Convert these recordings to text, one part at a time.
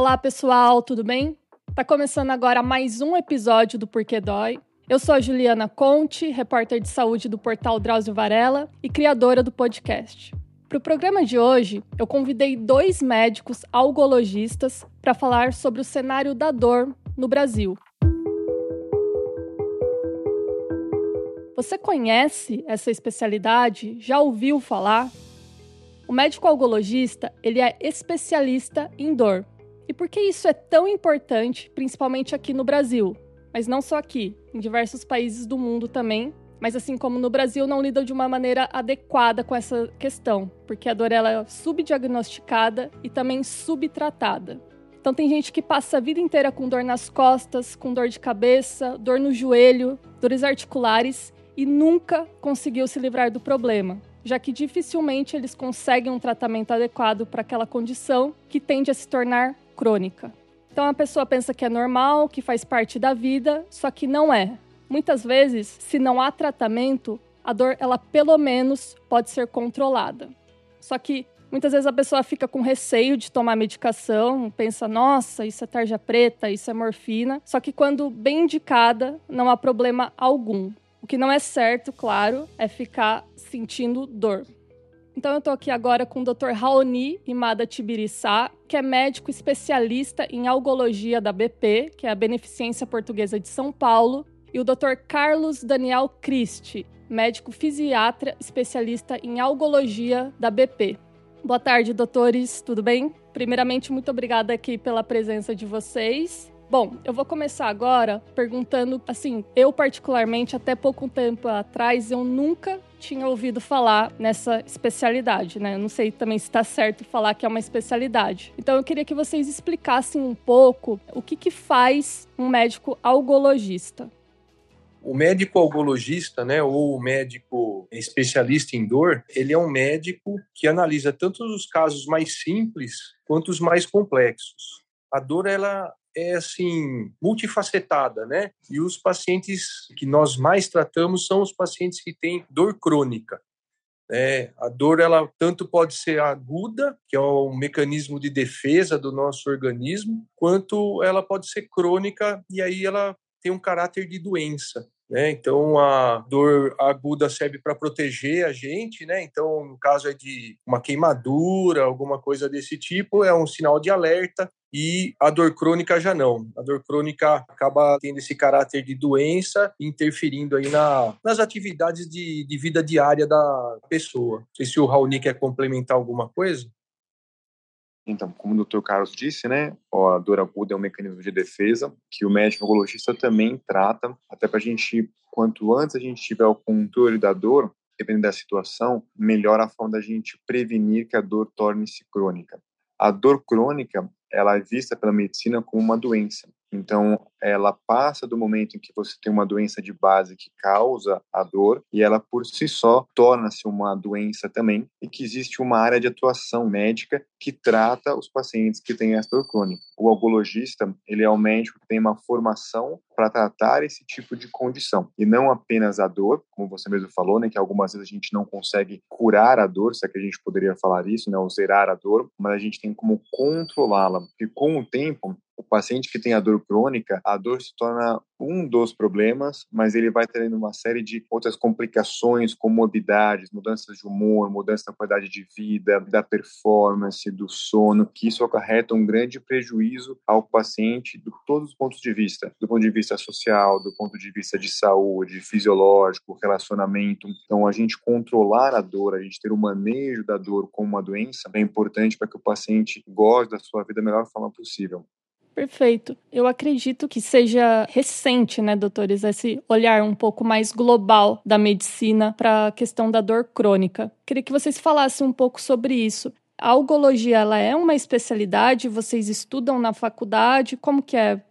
Olá, pessoal, tudo bem? Tá começando agora mais um episódio do Porquê Dói. Eu sou a Juliana Conte, repórter de saúde do portal Drauzio Varela e criadora do podcast. Para o programa de hoje, eu convidei dois médicos algologistas para falar sobre o cenário da dor no Brasil. Você conhece essa especialidade? Já ouviu falar? O médico algologista, ele é especialista em dor. Por que isso é tão importante, principalmente aqui no Brasil? Mas não só aqui, em diversos países do mundo também. Mas assim como no Brasil, não lidam de uma maneira adequada com essa questão, porque a dor ela é subdiagnosticada e também subtratada. Então tem gente que passa a vida inteira com dor nas costas, com dor de cabeça, dor no joelho, dores articulares e nunca conseguiu se livrar do problema já que dificilmente eles conseguem um tratamento adequado para aquela condição que tende a se tornar crônica. Então a pessoa pensa que é normal, que faz parte da vida, só que não é. Muitas vezes, se não há tratamento, a dor ela pelo menos pode ser controlada. Só que muitas vezes a pessoa fica com receio de tomar medicação, pensa, nossa, isso é tarja preta, isso é morfina. Só que quando bem indicada, não há problema algum. O que não é certo, claro, é ficar sentindo dor. Então eu tô aqui agora com o Dr. Raoni Imada Tibiriçá, que é médico especialista em algologia da BP, que é a Beneficência Portuguesa de São Paulo, e o Dr. Carlos Daniel Christi, médico fisiatra especialista em algologia da BP. Boa tarde, doutores, tudo bem? Primeiramente, muito obrigada aqui pela presença de vocês. Bom, eu vou começar agora perguntando, assim, eu particularmente, até pouco tempo atrás, eu nunca tinha ouvido falar nessa especialidade, né? Eu não sei também se está certo falar que é uma especialidade. Então eu queria que vocês explicassem um pouco o que, que faz um médico algologista. O médico algologista, né, ou o médico especialista em dor, ele é um médico que analisa tanto os casos mais simples quanto os mais complexos. A dor ela é assim multifacetada, né? E os pacientes que nós mais tratamos são os pacientes que têm dor crônica. É, a dor ela tanto pode ser aguda, que é um mecanismo de defesa do nosso organismo, quanto ela pode ser crônica e aí ela tem um caráter de doença. Né? Então a dor aguda serve para proteger a gente, né? Então no caso é de uma queimadura, alguma coisa desse tipo, é um sinal de alerta e a dor crônica já não. A dor crônica acaba tendo esse caráter de doença, interferindo aí na, nas atividades de, de vida diária da pessoa. Não sei se o Raoni quer complementar alguma coisa. Então, como o Dr. Carlos disse, né, a dor aguda é um mecanismo de defesa que o médico oncologista também trata, até para a gente, quanto antes a gente tiver o controle da dor, dependendo da situação, melhor a forma da gente prevenir que a dor torne-se crônica. A dor crônica, ela é vista pela medicina como uma doença. Então, ela passa do momento em que você tem uma doença de base que causa a dor e ela por si só torna-se uma doença também e que existe uma área de atuação médica que trata os pacientes que têm essa dor crônica. O algologista, ele é o médico que tem uma formação para tratar esse tipo de condição e não apenas a dor, como você mesmo falou, né, que algumas vezes a gente não consegue curar a dor, se é que a gente poderia falar isso, né, ou zerar a dor, mas a gente tem como controlá-la, porque com o tempo paciente que tem a dor crônica, a dor se torna um dos problemas, mas ele vai tendo uma série de outras complicações, comorbidades, mudanças de humor, mudança da qualidade de vida, da performance, do sono, que isso acarreta um grande prejuízo ao paciente de todos os pontos de vista, do ponto de vista social, do ponto de vista de saúde, fisiológico, relacionamento. Então, a gente controlar a dor, a gente ter o manejo da dor como uma doença é importante para que o paciente goze da sua vida da melhor forma possível. Perfeito. Eu acredito que seja recente, né, doutores, esse olhar um pouco mais global da medicina para a questão da dor crônica. Queria que vocês falassem um pouco sobre isso. A algologia, ela é uma especialidade? Vocês estudam na faculdade? Como que é?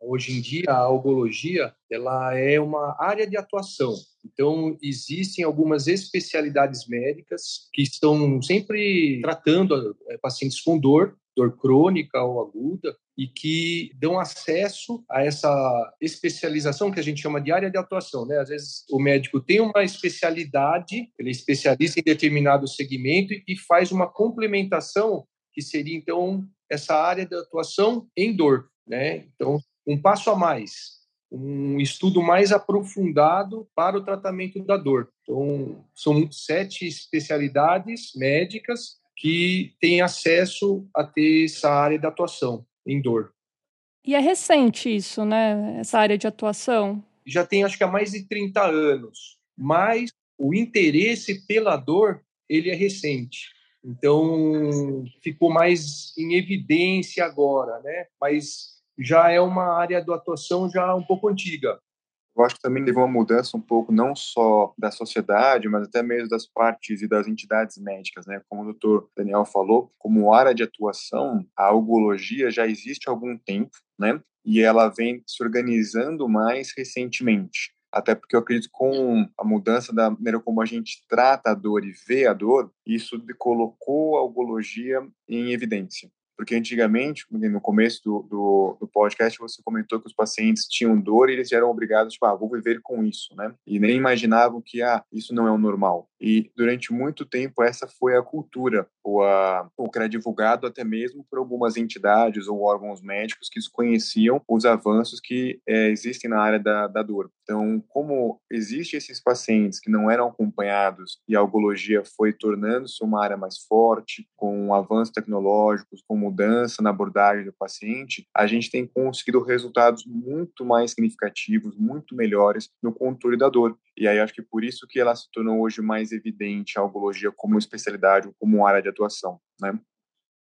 Hoje em dia, a algologia, ela é uma área de atuação. Então, existem algumas especialidades médicas que estão sempre tratando eh, pacientes com dor dor crônica ou aguda, e que dão acesso a essa especialização que a gente chama de área de atuação. Né? Às vezes o médico tem uma especialidade, ele é especialista em determinado segmento e faz uma complementação que seria então essa área de atuação em dor, né? Então, um passo a mais, um estudo mais aprofundado para o tratamento da dor. Então, são sete especialidades médicas que têm acesso a ter essa área de atuação em dor. E é recente isso, né? Essa área de atuação? Já tem, acho que há mais de 30 anos. Mas o interesse pela dor, ele é recente. Então, ficou mais em evidência agora, né? Mas já é uma área de atuação já um pouco antiga. Eu acho que também teve uma mudança um pouco, não só da sociedade, mas até mesmo das partes e das entidades médicas, né? Como o doutor Daniel falou, como área de atuação, a algologia já existe há algum tempo, né? E ela vem se organizando mais recentemente. Até porque eu acredito que com a mudança da maneira como a gente trata a dor e vê a dor, isso colocou a algologia em evidência. Porque antigamente, no começo do, do, do, podcast, você comentou que os pacientes tinham dor e eles eram obrigados, tipo, ah, vou viver com isso, né? E nem imaginavam que, ah, isso não é o normal. E durante muito tempo essa foi a cultura, ou, a, que era divulgado até mesmo por algumas entidades ou órgãos médicos que desconheciam os avanços que é, existem na área da, da dor. Então, como existem esses pacientes que não eram acompanhados e a algologia foi tornando-se uma área mais forte, com avanços tecnológicos, com mudança na abordagem do paciente, a gente tem conseguido resultados muito mais significativos, muito melhores no controle da dor. E aí acho que por isso que ela se tornou hoje mais evidente a algologia como especialidade, como área de atuação, né?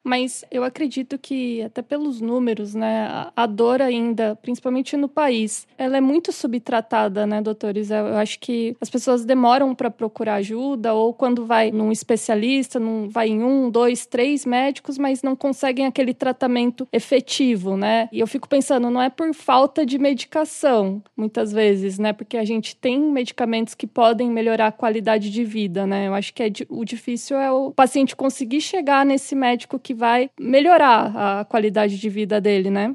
Mas eu acredito que, até pelos números, né, a dor ainda, principalmente no país, ela é muito subtratada, né, doutores? Eu acho que as pessoas demoram para procurar ajuda, ou quando vai num especialista, num, vai em um, dois, três médicos, mas não conseguem aquele tratamento efetivo, né? E eu fico pensando, não é por falta de medicação, muitas vezes, né? Porque a gente tem medicamentos que podem melhorar a qualidade de vida, né? Eu acho que é, o difícil é o paciente conseguir chegar nesse médico que vai melhorar a qualidade de vida dele, né?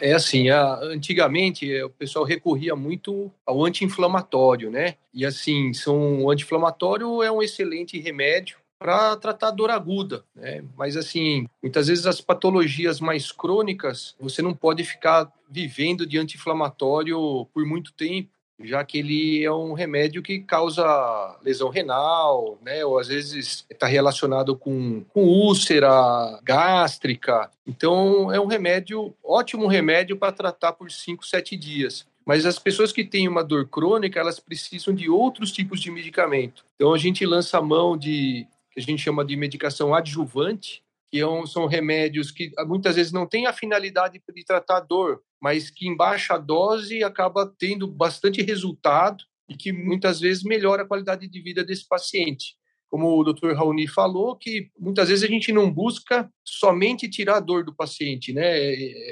É assim, a, antigamente eh, o pessoal recorria muito ao anti-inflamatório, né? E assim, são, o anti-inflamatório é um excelente remédio para tratar dor aguda, né? Mas assim, muitas vezes as patologias mais crônicas, você não pode ficar vivendo de anti-inflamatório por muito tempo, já que ele é um remédio que causa lesão renal, né? Ou às vezes está relacionado com, com úlcera gástrica. Então é um remédio, ótimo remédio para tratar por 5, 7 dias. Mas as pessoas que têm uma dor crônica, elas precisam de outros tipos de medicamento. Então a gente lança a mão de que a gente chama de medicação adjuvante, que é são remédios que muitas vezes não têm a finalidade de tratar dor, mas que em baixa dose acaba tendo bastante resultado e que muitas vezes melhora a qualidade de vida desse paciente. Como o Dr. Raoni falou, que muitas vezes a gente não busca somente tirar a dor do paciente, né?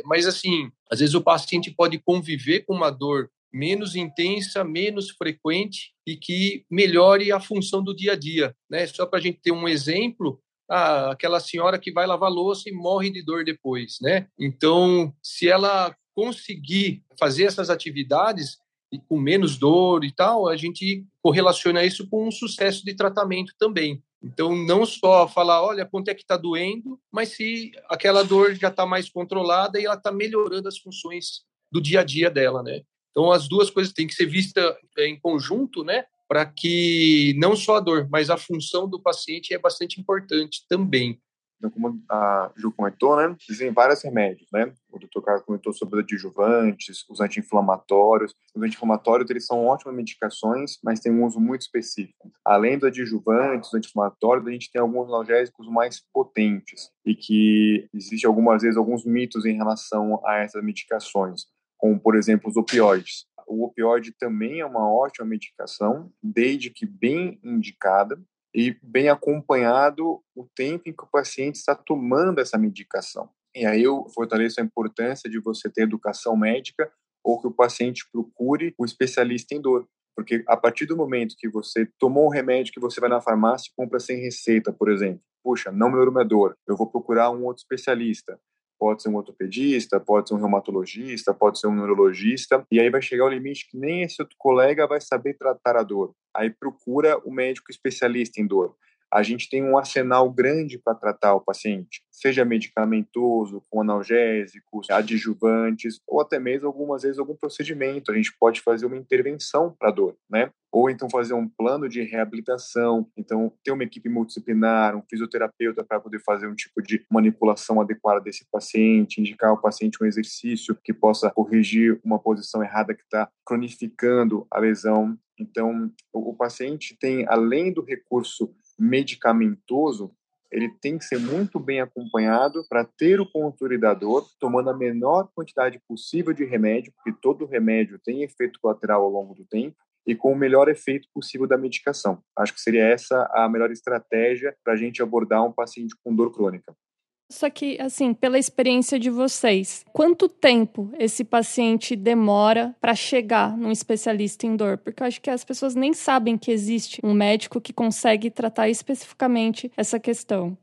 Mas assim, às vezes o paciente pode conviver com uma dor menos intensa, menos frequente e que melhore a função do dia a dia, né? Só para a gente ter um exemplo, ah, aquela senhora que vai lavar louça e morre de dor depois, né? Então, se ela conseguir fazer essas atividades com menos dor e tal, a gente correlaciona isso com um sucesso de tratamento também. Então, não só falar, olha, quanto é que está doendo, mas se aquela dor já está mais controlada e ela está melhorando as funções do dia a dia dela, né? Então, as duas coisas têm que ser vistas é, em conjunto, né? Para que não só a dor, mas a função do paciente é bastante importante também. Então, como a Ju comentou, né, existem vários remédios, né? O doutor Carlos comentou sobre os adjuvantes, os anti-inflamatórios. Os anti-inflamatórios, eles são ótimas medicações, mas têm um uso muito específico. Além dos adjuvantes, dos anti-inflamatórios, a gente tem alguns analgésicos mais potentes e que existe algumas vezes alguns mitos em relação a essas medicações, como, por exemplo, os opioides o opioide também é uma ótima medicação, desde que bem indicada e bem acompanhado o tempo em que o paciente está tomando essa medicação. E aí eu fortaleço a importância de você ter educação médica ou que o paciente procure o especialista em dor. Porque a partir do momento que você tomou um remédio que você vai na farmácia e compra sem receita, por exemplo, puxa, não melhorou minha dor, eu vou procurar um outro especialista pode ser um ortopedista, pode ser um reumatologista, pode ser um neurologista, e aí vai chegar o limite que nem esse outro colega vai saber tratar a dor. Aí procura o médico especialista em dor. A gente tem um arsenal grande para tratar o paciente, seja medicamentoso, com analgésicos, adjuvantes, ou até mesmo algumas vezes algum procedimento. A gente pode fazer uma intervenção para dor, né? Ou então fazer um plano de reabilitação, então ter uma equipe multidisciplinar, um fisioterapeuta para poder fazer um tipo de manipulação adequada desse paciente, indicar ao paciente um exercício que possa corrigir uma posição errada que está cronificando a lesão. Então, o paciente tem, além do recurso medicamentoso, ele tem que ser muito bem acompanhado para ter o controle da dor, tomando a menor quantidade possível de remédio, porque todo remédio tem efeito colateral ao longo do tempo, e com o melhor efeito possível da medicação. Acho que seria essa a melhor estratégia para a gente abordar um paciente com dor crônica. Só que, assim, pela experiência de vocês, quanto tempo esse paciente demora para chegar num especialista em dor? Porque eu acho que as pessoas nem sabem que existe um médico que consegue tratar especificamente essa questão.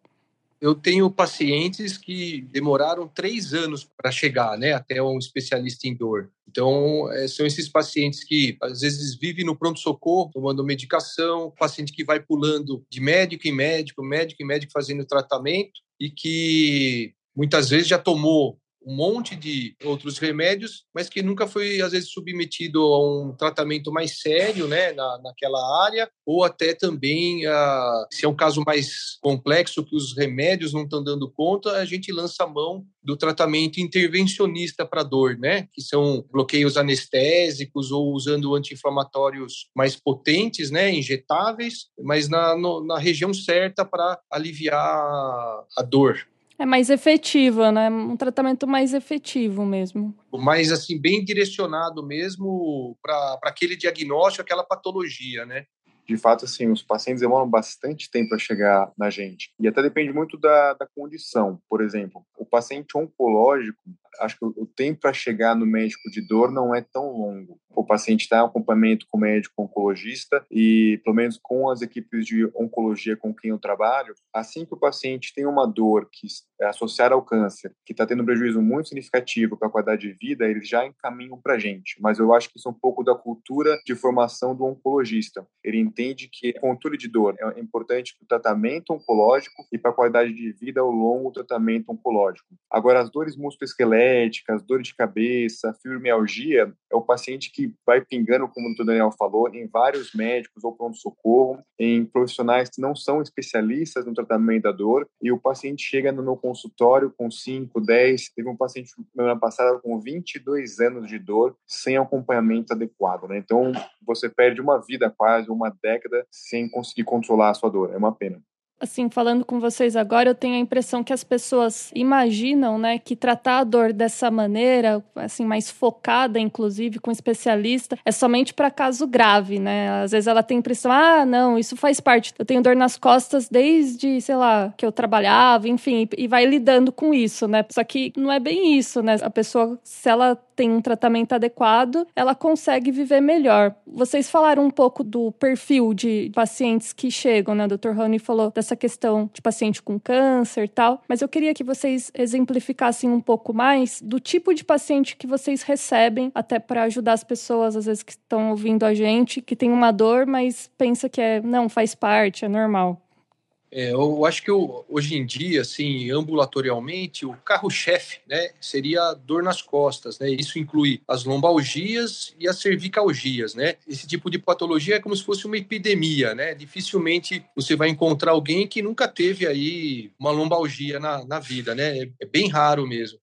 Eu tenho pacientes que demoraram três anos para chegar né, até um especialista em dor. Então, é, são esses pacientes que às vezes vivem no pronto-socorro, tomando medicação, paciente que vai pulando de médico em médico, médico em médico fazendo tratamento e que muitas vezes já tomou um monte de outros remédios, mas que nunca foi, às vezes, submetido a um tratamento mais sério, né, na, naquela área, ou até também, uh, se é um caso mais complexo, que os remédios não estão dando conta, a gente lança a mão do tratamento intervencionista para dor, né, que são bloqueios anestésicos ou usando anti-inflamatórios mais potentes, né, injetáveis, mas na, no, na região certa para aliviar a dor. É mais efetiva, né? Um tratamento mais efetivo mesmo. Mais, assim, bem direcionado mesmo para aquele diagnóstico, aquela patologia, né? De fato, assim, os pacientes demoram bastante tempo a chegar na gente. E até depende muito da, da condição. Por exemplo, o paciente oncológico, acho que o tempo para chegar no médico de dor não é tão longo. O paciente está em acompanhamento com o médico oncologista e, pelo menos com as equipes de oncologia com quem eu trabalho, assim que o paciente tem uma dor que é associada ao câncer, que está tendo um prejuízo muito significativo para a qualidade de vida, eles já encaminham para a gente. Mas eu acho que isso é um pouco da cultura de formação do oncologista. Ele entende que controle de dor é importante para o tratamento oncológico e para a qualidade de vida ao longo do tratamento oncológico. Agora, as dores musculoesqueléticas esqueléticas, dor de cabeça, fibromialgia, é o paciente que vai pingando, como o Daniel falou, em vários médicos ou pronto-socorro, em profissionais que não são especialistas no tratamento da dor, e o paciente chega no meu consultório com 5, 10, teve um paciente semana passada com 22 anos de dor, sem acompanhamento adequado, né? Então, você perde uma vida quase, uma década, sem conseguir controlar a sua dor. É uma pena assim, falando com vocês agora, eu tenho a impressão que as pessoas imaginam, né, que tratar a dor dessa maneira, assim, mais focada, inclusive, com especialista, é somente para caso grave, né? Às vezes ela tem a impressão, ah, não, isso faz parte. Eu tenho dor nas costas desde, sei lá, que eu trabalhava, enfim, e vai lidando com isso, né? Só que não é bem isso, né? A pessoa, se ela tem um tratamento adequado, ela consegue viver melhor. Vocês falaram um pouco do perfil de pacientes que chegam, né? O Dr. Rony falou dessa questão de paciente com câncer e tal, mas eu queria que vocês exemplificassem um pouco mais do tipo de paciente que vocês recebem, até para ajudar as pessoas, às vezes, que estão ouvindo a gente, que tem uma dor, mas pensa que é, não, faz parte, é normal. É, eu acho que eu, hoje em dia, assim, ambulatorialmente, o carro-chefe, né, seria a dor nas costas, né? Isso inclui as lombalgias e as cervicalgias, né? Esse tipo de patologia é como se fosse uma epidemia, né? Dificilmente você vai encontrar alguém que nunca teve aí uma lombalgia na, na vida, né? É, é bem raro mesmo.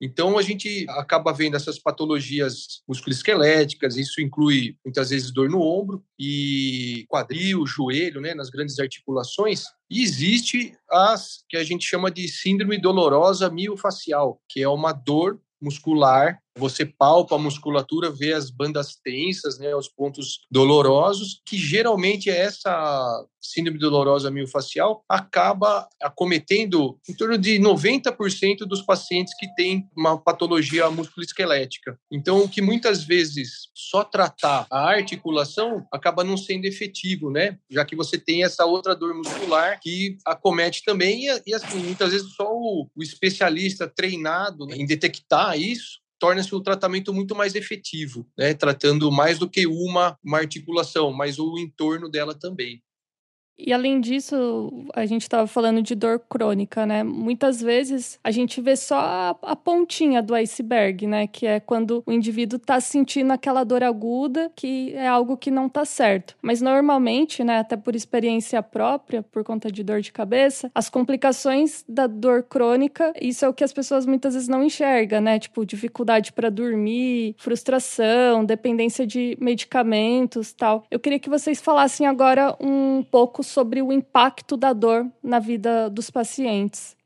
Então, a gente acaba vendo essas patologias musculoesqueléticas, isso inclui muitas vezes dor no ombro e quadril, joelho, né, nas grandes articulações. E existe as que a gente chama de síndrome dolorosa miofacial, que é uma dor muscular você palpa a musculatura, vê as bandas tensas, né, os pontos dolorosos, que geralmente é essa síndrome dolorosa miofascial acaba acometendo em torno de 90% dos pacientes que têm uma patologia musculoesquelética. Então, que muitas vezes só tratar a articulação acaba não sendo efetivo, né? Já que você tem essa outra dor muscular que acomete também e, assim, muitas vezes só o, o especialista treinado em detectar isso torna-se o tratamento muito mais efetivo, né? tratando mais do que uma, uma articulação, mas o entorno dela também. E além disso, a gente estava falando de dor crônica, né? Muitas vezes a gente vê só a, a pontinha do iceberg, né? Que é quando o indivíduo está sentindo aquela dor aguda, que é algo que não está certo. Mas normalmente, né, até por experiência própria, por conta de dor de cabeça, as complicações da dor crônica, isso é o que as pessoas muitas vezes não enxergam, né? Tipo, dificuldade para dormir, frustração, dependência de medicamentos, tal. Eu queria que vocês falassem agora um pouco sobre o impacto da dor na vida dos pacientes.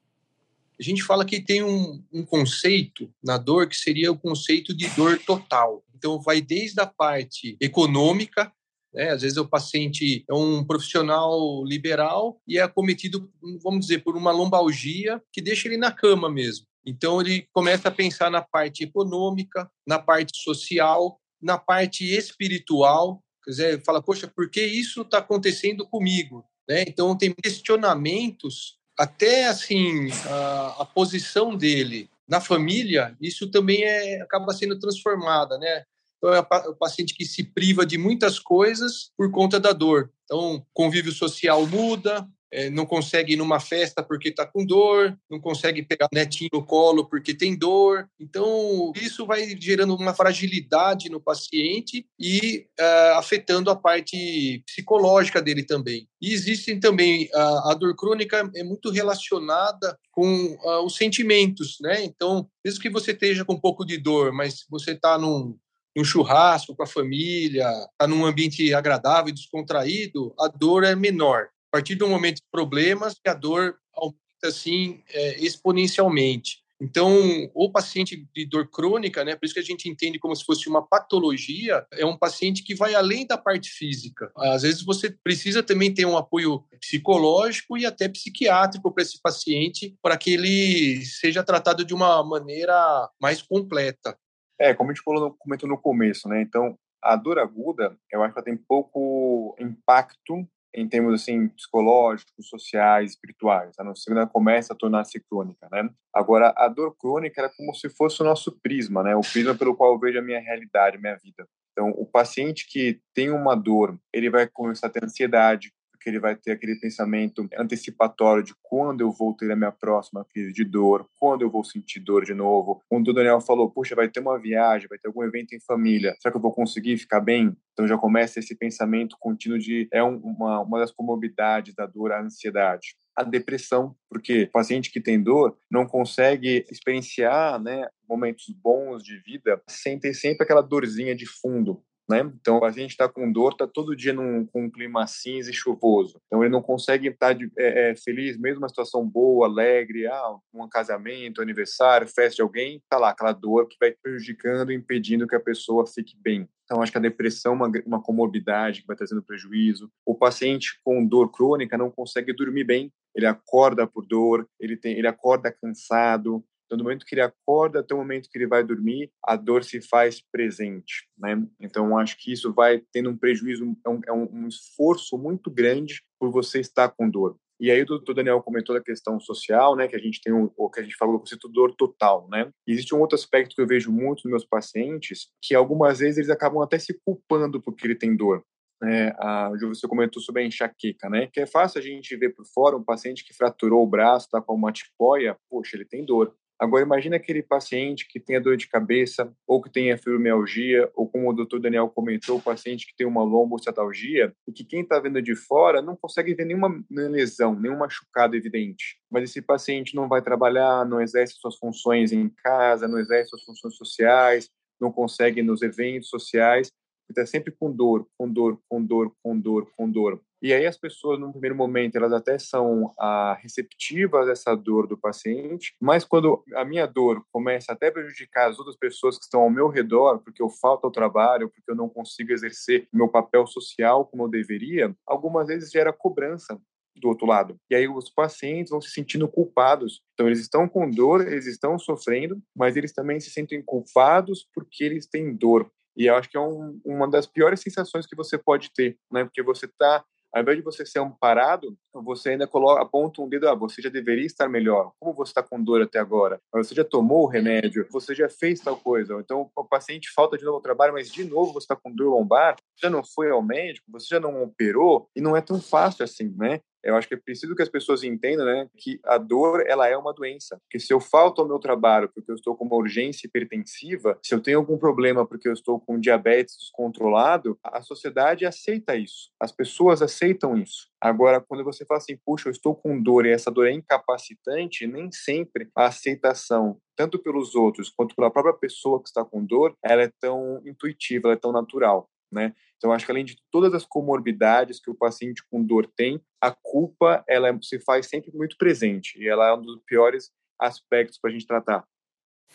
A gente fala que tem um, um conceito na dor que seria o conceito de dor total. Então, vai desde a parte econômica, né? Às vezes o paciente é um profissional liberal e é acometido, vamos dizer, por uma lombalgia que deixa ele na cama mesmo. Então ele começa a pensar na parte econômica, na parte social, na parte espiritual dizer, fala, poxa, por que isso está acontecendo comigo? Né? Então, tem questionamentos, até assim, a, a, posição dele na família, isso também é, acaba sendo transformada, né? Então, é o paciente que se priva de muitas coisas por conta da dor. Então, convívio social muda, é, não consegue ir numa festa porque está com dor, não consegue pegar netinho no colo porque tem dor. Então, isso vai gerando uma fragilidade no paciente e uh, afetando a parte psicológica dele também. E existem também, a dor crônica é muito relacionada com uh, os sentimentos, né? Então, mesmo que você esteja com um pouco de dor, mas você está num, num churrasco com a família, está num ambiente agradável e descontraído, a dor é menor. A partir do momento de problemas, a dor aumenta assim é, exponencialmente. Então, o paciente de dor crônica, né, por isso que a gente entende como se fosse uma patologia, é um paciente que vai além da parte física. Às vezes você precisa também ter um apoio psicológico e até psiquiátrico para esse paciente, para que ele seja tratado de uma maneira mais completa. É, como a gente comentou no começo, né? Então, a dor aguda, eu acho que ela tem pouco impacto em termos assim psicológicos, sociais, espirituais. A nossa segunda começa a tornar-se crônica, né? Agora a dor crônica é como se fosse o nosso prisma, né? O prisma pelo qual eu vejo a minha realidade, a minha vida. Então, o paciente que tem uma dor, ele vai começar a ter ansiedade, porque ele vai ter aquele pensamento antecipatório de quando eu vou ter a minha próxima crise de dor, quando eu vou sentir dor de novo. Quando o Daniel falou, puxa, vai ter uma viagem, vai ter algum evento em família, será que eu vou conseguir ficar bem? Então já começa esse pensamento contínuo de é uma, uma das comorbidades da dor, a ansiedade a depressão, porque o paciente que tem dor não consegue experienciar né, momentos bons de vida sem ter sempre aquela dorzinha de fundo né? Então, o paciente está com dor, está todo dia num, com um clima cinza e chuvoso. Então, ele não consegue estar de, é, é, feliz, mesmo uma situação boa, alegre, ah, um casamento, aniversário, festa de alguém, está lá aquela dor que vai prejudicando, impedindo que a pessoa fique bem. Então, acho que a depressão é uma, uma comorbidade que vai trazendo prejuízo. O paciente com dor crônica não consegue dormir bem, ele acorda por dor, ele, tem, ele acorda cansado, então, no momento que ele acorda até o momento que ele vai dormir, a dor se faz presente, né? Então, acho que isso vai tendo um prejuízo, é um, é um esforço muito grande por você estar com dor. E aí o doutor Daniel comentou da questão social, né, que a gente tem o, o que a gente falou, o conceito dor total, né? E existe um outro aspecto que eu vejo muito nos meus pacientes, que algumas vezes eles acabam até se culpando porque ele tem dor. É, a, você comentou sobre a enxaqueca, né? Que é fácil a gente ver por fora um paciente que fraturou o braço, tá com uma tipóia, poxa, ele tem dor. Agora, imagine aquele paciente que tenha dor de cabeça, ou que tenha fibromialgia, ou como o doutor Daniel comentou, o paciente que tem uma lombocetalgia, e que quem está vendo de fora não consegue ver nenhuma lesão, nenhum machucado evidente. Mas esse paciente não vai trabalhar, não exerce suas funções em casa, não exerce suas funções sociais, não consegue nos eventos sociais, está sempre com dor, com dor, com dor, com dor, com dor. E aí as pessoas, no primeiro momento, elas até são ah, receptivas a essa dor do paciente, mas quando a minha dor começa até a prejudicar as outras pessoas que estão ao meu redor, porque eu falto ao trabalho, porque eu não consigo exercer meu papel social como eu deveria, algumas vezes gera cobrança do outro lado. E aí os pacientes vão se sentindo culpados. Então eles estão com dor, eles estão sofrendo, mas eles também se sentem culpados porque eles têm dor. E eu acho que é um, uma das piores sensações que você pode ter, né? Porque você está ao invés de você ser amparado, você ainda coloca, aponta um dedo, ah, você já deveria estar melhor. Como você está com dor até agora? Você já tomou o remédio? Você já fez tal coisa? Então, o paciente falta de novo ao trabalho, mas de novo você está com dor lombar, já não foi ao médico, você já não operou, e não é tão fácil assim, né? Eu acho que é preciso que as pessoas entendam, né, que a dor ela é uma doença. Porque se eu falto ao meu trabalho porque eu estou com uma urgência hipertensiva, se eu tenho algum problema porque eu estou com diabetes descontrolado, a sociedade aceita isso. As pessoas aceitam isso. Agora, quando você fala assim, puxa, eu estou com dor e essa dor é incapacitante, nem sempre a aceitação, tanto pelos outros quanto pela própria pessoa que está com dor, ela é tão intuitiva, ela é tão natural. Né? Então, acho que além de todas as comorbidades que o paciente com dor tem, a culpa ela é, se faz sempre muito presente e ela é um dos piores aspectos para a gente tratar.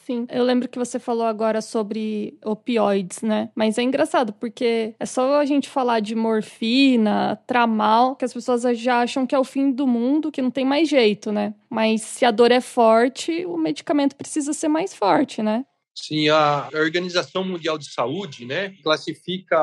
Sim, eu lembro que você falou agora sobre opioides, né? Mas é engraçado porque é só a gente falar de morfina, tramal, que as pessoas já acham que é o fim do mundo, que não tem mais jeito, né? Mas se a dor é forte, o medicamento precisa ser mais forte, né? Sim, a Organização Mundial de Saúde, né, classifica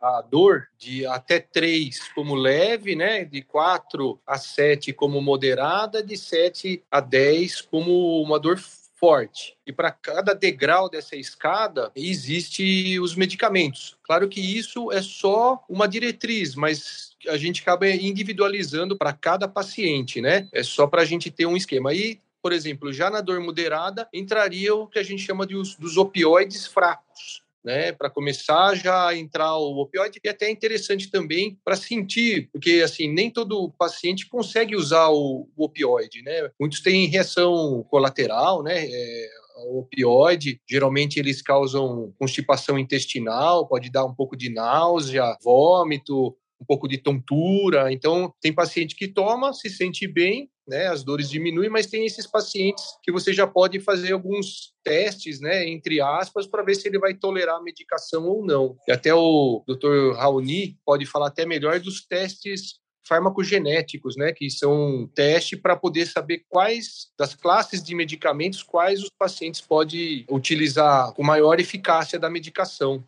a dor de até 3 como leve, né, de 4 a 7 como moderada, de 7 a 10 como uma dor forte. E para cada degrau dessa escada existe os medicamentos. Claro que isso é só uma diretriz, mas a gente acaba individualizando para cada paciente, né? É só para a gente ter um esquema. E por exemplo, já na dor moderada, entraria o que a gente chama de os, dos opioides fracos. Né, para começar já a entrar o opioide e até é interessante também para sentir, porque assim nem todo paciente consegue usar o, o opioide, né? Muitos têm reação colateral, né? É, o opioide, geralmente eles causam constipação intestinal, pode dar um pouco de náusea, vômito, um pouco de tontura. Então, tem paciente que toma, se sente bem, né, as dores diminuem, mas tem esses pacientes que você já pode fazer alguns testes, né, entre aspas, para ver se ele vai tolerar a medicação ou não. E até o Dr. Raoni pode falar até melhor dos testes farmacogenéticos, né, que são teste para poder saber quais das classes de medicamentos quais os pacientes podem utilizar com maior eficácia da medicação.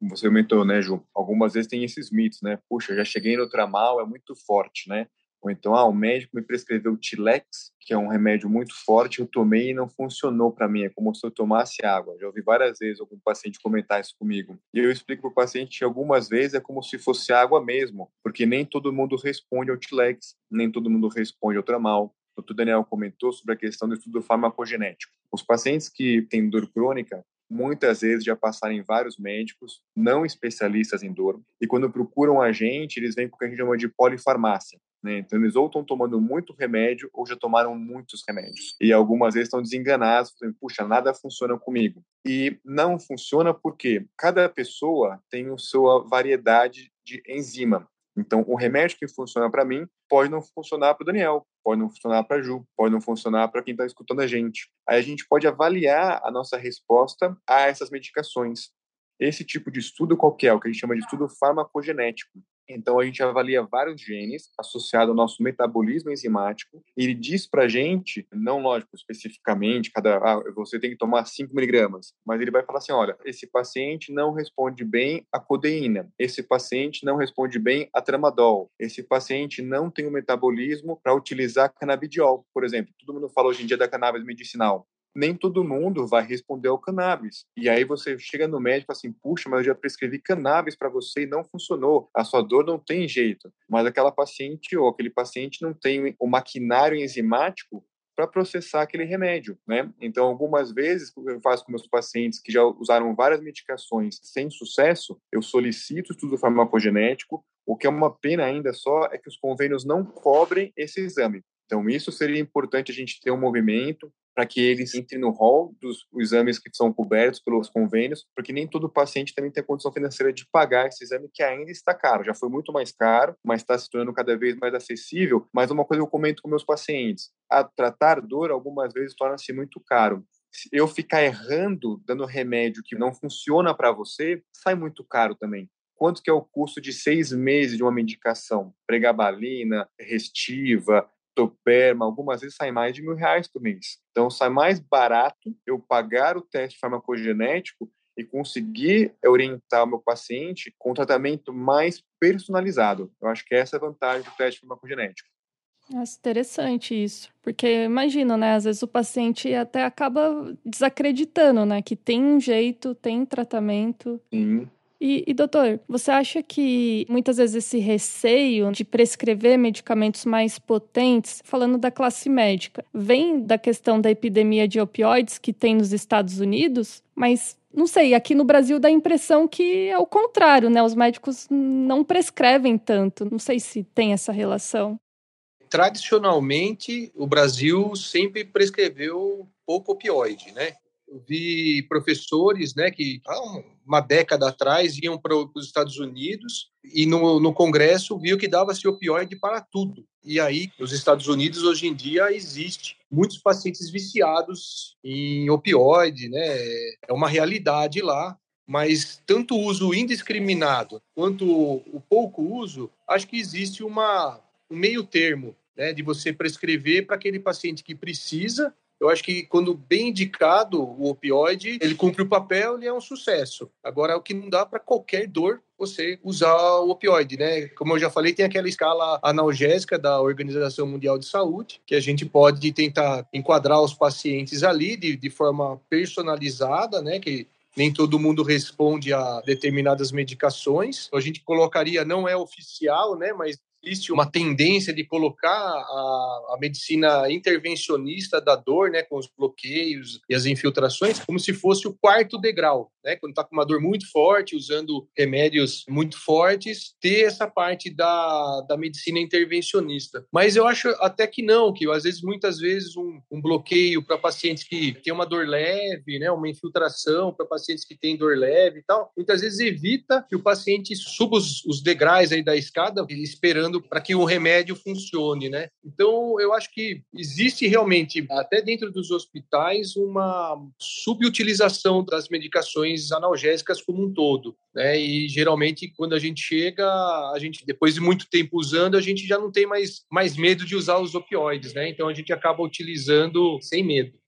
Você comentou, né, Ju? Algumas vezes tem esses mitos, né? Puxa, já cheguei no tramal, é muito forte, né? Ou então, ah, o médico me prescreveu Tilex, que é um remédio muito forte, eu tomei e não funcionou para mim, é como se eu tomasse água. Já ouvi várias vezes algum paciente comentar isso comigo. E eu explico para o paciente que algumas vezes é como se fosse água mesmo, porque nem todo mundo responde ao Tilex, nem todo mundo responde ao Tramal. O Dr. Daniel comentou sobre a questão do estudo farmacogenético. Os pacientes que têm dor crônica, muitas vezes já passaram em vários médicos, não especialistas em dor, e quando procuram a gente, eles vêm com o que a gente chama de polifarmácia, né? Então, eles ou estão tomando muito remédio ou já tomaram muitos remédios. E algumas vezes estão desenganados, dizendo, puxa, nada funciona comigo. E não funciona porque cada pessoa tem a sua variedade de enzima. Então, o remédio que funciona para mim pode não funcionar para o Daniel, pode não funcionar para a Ju, pode não funcionar para quem está escutando a gente. Aí a gente pode avaliar a nossa resposta a essas medicações. Esse tipo de estudo qualquer, o que a gente chama de estudo farmacogenético. Então, a gente avalia vários genes associados ao nosso metabolismo enzimático e ele diz para a gente, não lógico, especificamente, cada, ah, você tem que tomar 5 miligramas, mas ele vai falar assim, olha, esse paciente não responde bem à codeína, esse paciente não responde bem a tramadol, esse paciente não tem o metabolismo para utilizar canabidiol, por exemplo. Todo mundo fala hoje em dia da cannabis medicinal nem todo mundo vai responder ao cannabis. E aí você chega no médico assim, puxa, mas eu já prescrevi cannabis para você e não funcionou. A sua dor não tem jeito. Mas aquela paciente ou aquele paciente não tem o maquinário enzimático para processar aquele remédio, né? Então, algumas vezes, eu faço com meus pacientes que já usaram várias medicações sem sucesso, eu solicito estudo farmacogenético. O que é uma pena ainda só é que os convênios não cobrem esse exame. Então, isso seria importante a gente ter um movimento para que eles entrem no rol dos exames que são cobertos pelos convênios, porque nem todo paciente também tem a condição financeira de pagar esse exame que ainda está caro. Já foi muito mais caro, mas está se tornando cada vez mais acessível. Mas uma coisa eu comento com meus pacientes: a tratar dor algumas vezes torna-se muito caro. Eu ficar errando, dando remédio que não funciona para você, sai muito caro também quanto que é o custo de seis meses de uma medicação, pregabalina, restiva, toperma, algumas vezes sai mais de mil reais por mês. Então, sai mais barato eu pagar o teste farmacogenético e conseguir orientar o meu paciente com um tratamento mais personalizado. Eu acho que essa é a vantagem do teste farmacogenético. Nossa, interessante isso. Porque imagina, né? Às vezes o paciente até acaba desacreditando, né? Que tem um jeito, tem tratamento. Sim. E, e, doutor, você acha que muitas vezes esse receio de prescrever medicamentos mais potentes, falando da classe médica, vem da questão da epidemia de opioides que tem nos Estados Unidos? Mas não sei, aqui no Brasil dá a impressão que é o contrário, né? Os médicos não prescrevem tanto. Não sei se tem essa relação. Tradicionalmente, o Brasil sempre prescreveu pouco opioide, né? Eu vi professores, né, que há uma década atrás iam para os Estados Unidos e no, no Congresso viu que dava-se opioide para tudo. E aí, nos Estados Unidos, hoje em dia, existe muitos pacientes viciados em opioide, né? É uma realidade lá. Mas tanto o uso indiscriminado quanto o pouco uso, acho que existe uma, um meio termo né, de você prescrever para aquele paciente que precisa eu acho que quando bem indicado o opioide, ele cumpre o papel, ele é um sucesso. Agora, é o que não dá para qualquer dor você usar o opioide, né? Como eu já falei, tem aquela escala analgésica da Organização Mundial de Saúde, que a gente pode tentar enquadrar os pacientes ali de, de forma personalizada, né? Que nem todo mundo responde a determinadas medicações. A gente colocaria, não é oficial, né? Mas existe uma tendência de colocar a, a, medicina intervencionista da dor, né, com os bloqueios e as infiltrações, como se fosse o quarto degrau, né, quando está com uma dor muito forte, usando remédios muito fortes, ter essa parte da, da medicina intervencionista. Mas eu acho até que não, que às vezes, muitas vezes, um, um bloqueio para pacientes que têm uma dor leve, né, uma infiltração para pacientes que têm dor leve e tal, muitas vezes evita que o paciente suba os, os degraus aí da escada esperando para que o remédio funcione, né? Então, eu acho que existe realmente, até dentro dos hospitais, uma subutilização das medicações analgésicas como um todo, né? E geralmente, quando a gente chega, a gente, depois de muito tempo usando, a gente já não tem mais, mais medo de usar os opioides, né? Então, a gente acaba utilizando sem medo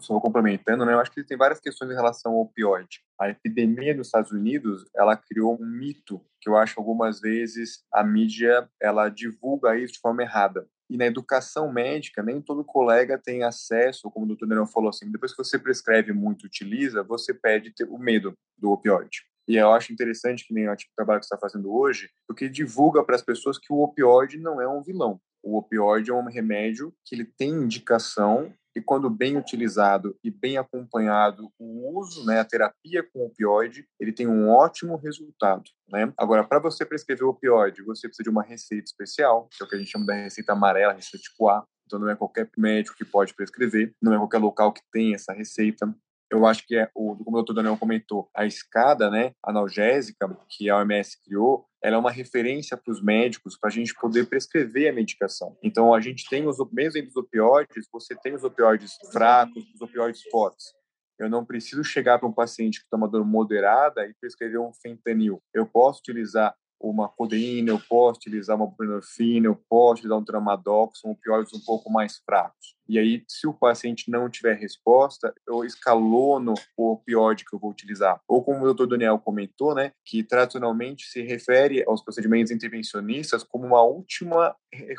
só complementando, né, eu acho que tem várias questões em relação ao opioide. A epidemia nos Estados Unidos, ela criou um mito que eu acho algumas vezes a mídia ela divulga isso de forma errada. E na educação médica, nem todo colega tem acesso, como o doutor Daniel falou assim, depois que você prescreve muito, utiliza, você perde o medo do opioide. E eu acho interessante que nem o tipo de trabalho que você está fazendo hoje, porque divulga para as pessoas que o opioide não é um vilão. O opioide é um remédio que ele tem indicação e quando bem utilizado e bem acompanhado o uso, né, a terapia com opioide, ele tem um ótimo resultado. Né? Agora, para você prescrever opioide, você precisa de uma receita especial, que é o que a gente chama da receita amarela, receita tipo A. Então, não é qualquer médico que pode prescrever, não é qualquer local que tem essa receita eu acho que é o como o doutor Daniel comentou, a escada, né, analgésica que a OMS criou, ela é uma referência para os médicos para a gente poder prescrever a medicação. Então a gente tem os mesmo entre os opioides, você tem os opioides fracos, os opioides fortes. Eu não preciso chegar para um paciente que toma dor moderada e prescrever um fentanil. Eu posso utilizar uma codeína, eu posso utilizar uma buprenorfina, eu posso utilizar um tramadol, que são opioides um pouco mais fracos. E aí, se o paciente não tiver resposta, eu escalono o opioide que eu vou utilizar. Ou como o doutor Daniel comentou, né, que tradicionalmente se refere aos procedimentos intervencionistas como uma última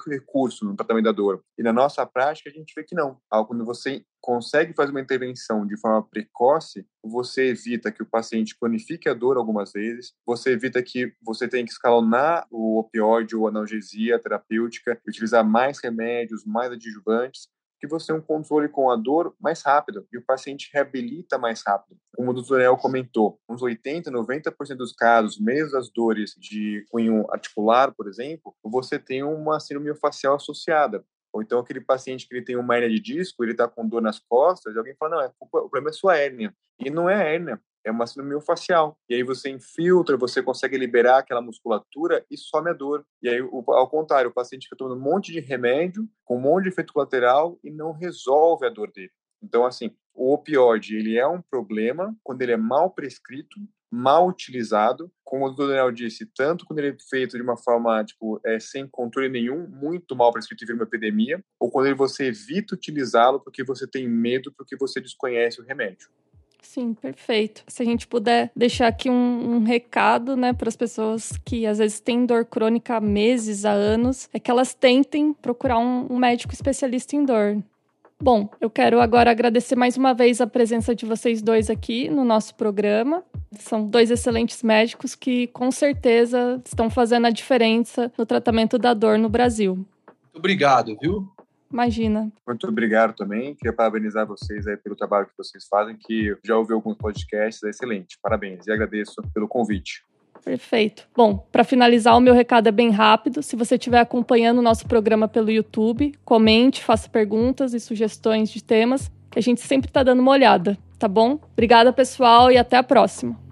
recurso no tratamento da dor. E na nossa prática, a gente vê que não. Quando você consegue fazer uma intervenção de forma precoce, você evita que o paciente cronifique a dor algumas vezes, você evita que você tenha que escalonar o opioide ou analgesia terapêutica, utilizar mais remédios, mais adjuvantes, que você um controle com a dor mais rápido e o paciente reabilita mais rápido. Como o doutor El comentou, uns 80, 90% dos casos, mesmo as dores de cunho articular, por exemplo, você tem uma síndrome facial associada. Ou então aquele paciente que ele tem uma hérnia de disco, ele está com dor nas costas, e alguém fala, não, é, o problema é sua hérnia. E não é hérnia, é uma síndrome facial. E aí você infiltra, você consegue liberar aquela musculatura e some a dor. E aí, ao contrário, o paciente fica tomando um monte de remédio, com um monte de efeito colateral e não resolve a dor dele. Então, assim, o opioide, ele é um problema quando ele é mal prescrito, mal utilizado, como o Daniel disse, tanto quando ele é feito de uma forma tipo é, sem controle nenhum, muito mal prescrito e vira uma epidemia, ou quando você evita utilizá-lo porque você tem medo, porque você desconhece o remédio. Sim, perfeito. Se a gente puder deixar aqui um, um recado, né, para as pessoas que às vezes têm dor crônica há meses, há anos, é que elas tentem procurar um, um médico especialista em dor. Bom, eu quero agora agradecer mais uma vez a presença de vocês dois aqui no nosso programa. São dois excelentes médicos que, com certeza, estão fazendo a diferença no tratamento da dor no Brasil. Muito obrigado, viu? Imagina. Muito obrigado também. Queria parabenizar vocês aí pelo trabalho que vocês fazem, que já ouvi alguns podcasts, é excelente. Parabéns e agradeço pelo convite. Perfeito. Bom, para finalizar, o meu recado é bem rápido. Se você estiver acompanhando o nosso programa pelo YouTube, comente, faça perguntas e sugestões de temas, que a gente sempre está dando uma olhada, tá bom? Obrigada, pessoal, e até a próxima.